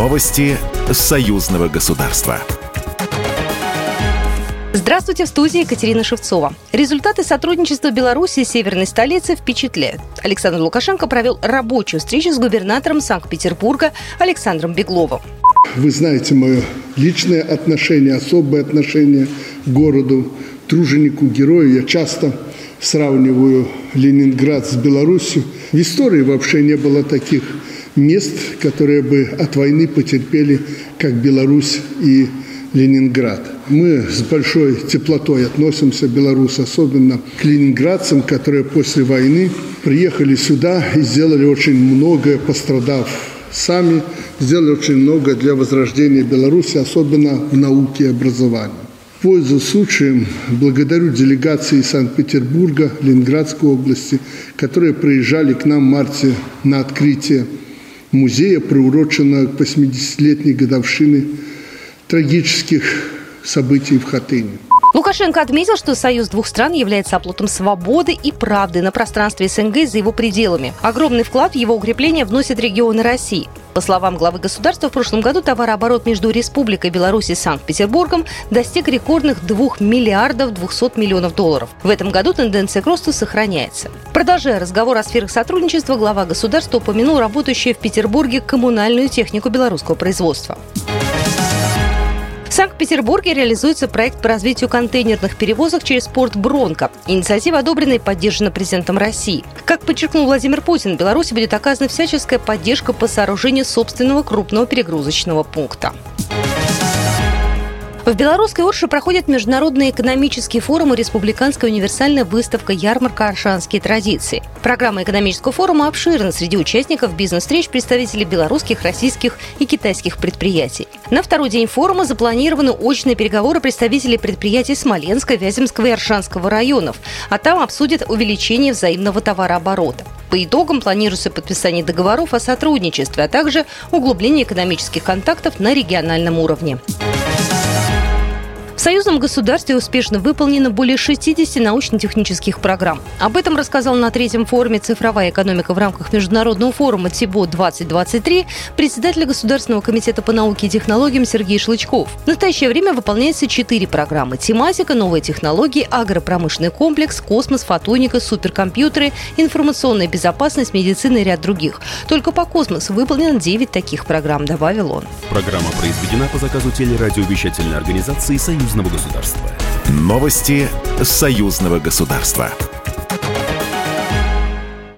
Новости союзного государства. Здравствуйте, в студии Екатерина Шевцова. Результаты сотрудничества Беларуси с северной столицей впечатляют. Александр Лукашенко провел рабочую встречу с губернатором Санкт-Петербурга Александром Бегловым. Вы знаете мое личное отношение, особое отношение к городу, труженику, герою. Я часто сравниваю Ленинград с Беларусью. В истории вообще не было таких мест, которые бы от войны потерпели, как Беларусь и Ленинград. Мы с большой теплотой относимся, белорусы, особенно к ленинградцам, которые после войны приехали сюда и сделали очень многое, пострадав сами, сделали очень много для возрождения Беларуси, особенно в науке и образовании. Пользуясь случаем, благодарю делегации Санкт-Петербурга, Ленинградской области, которые приезжали к нам в марте на открытие музея, приуроченного к 80-летней годовщине трагических событий в Хатыне. Лукашенко отметил, что союз двух стран является оплотом свободы и правды на пространстве СНГ за его пределами. Огромный вклад в его укрепление вносят регионы России. По словам главы государства, в прошлом году товарооборот между Республикой Беларусь и Санкт-Петербургом достиг рекордных 2 миллиардов 200 миллионов долларов. В этом году тенденция к росту сохраняется. Продолжая разговор о сферах сотрудничества, глава государства упомянул работающую в Петербурге коммунальную технику белорусского производства. В Санкт-Петербурге реализуется проект по развитию контейнерных перевозок через порт Бронко. Инициатива одобрена и поддержана президентом России. Как подчеркнул Владимир Путин, Беларуси будет оказана всяческая поддержка по сооружению собственного крупного перегрузочного пункта. В белорусской Орше проходят международные экономические форумы Республиканская универсальная выставка «Ярмарка. Аршанские традиции». Программа экономического форума обширна. Среди участников бизнес-встреч представители белорусских, российских и китайских предприятий. На второй день форума запланированы очные переговоры представителей предприятий Смоленска, Вяземского и Аршанского районов, а там обсудят увеличение взаимного товарооборота. По итогам планируется подписание договоров о сотрудничестве, а также углубление экономических контактов на региональном уровне. В союзном государстве успешно выполнено более 60 научно-технических программ. Об этом рассказал на третьем форуме «Цифровая экономика» в рамках международного форума ТИБО-2023 председатель Государственного комитета по науке и технологиям Сергей Шлычков. В настоящее время выполняется четыре программы. Тематика, новые технологии, агропромышленный комплекс, космос, фотоника, суперкомпьютеры, информационная безопасность, медицина и ряд других. Только по космосу выполнено 9 таких программ, добавил он. Программа произведена по заказу телерадиовещательной организации «Союз союзного государства. Новости союзного государства.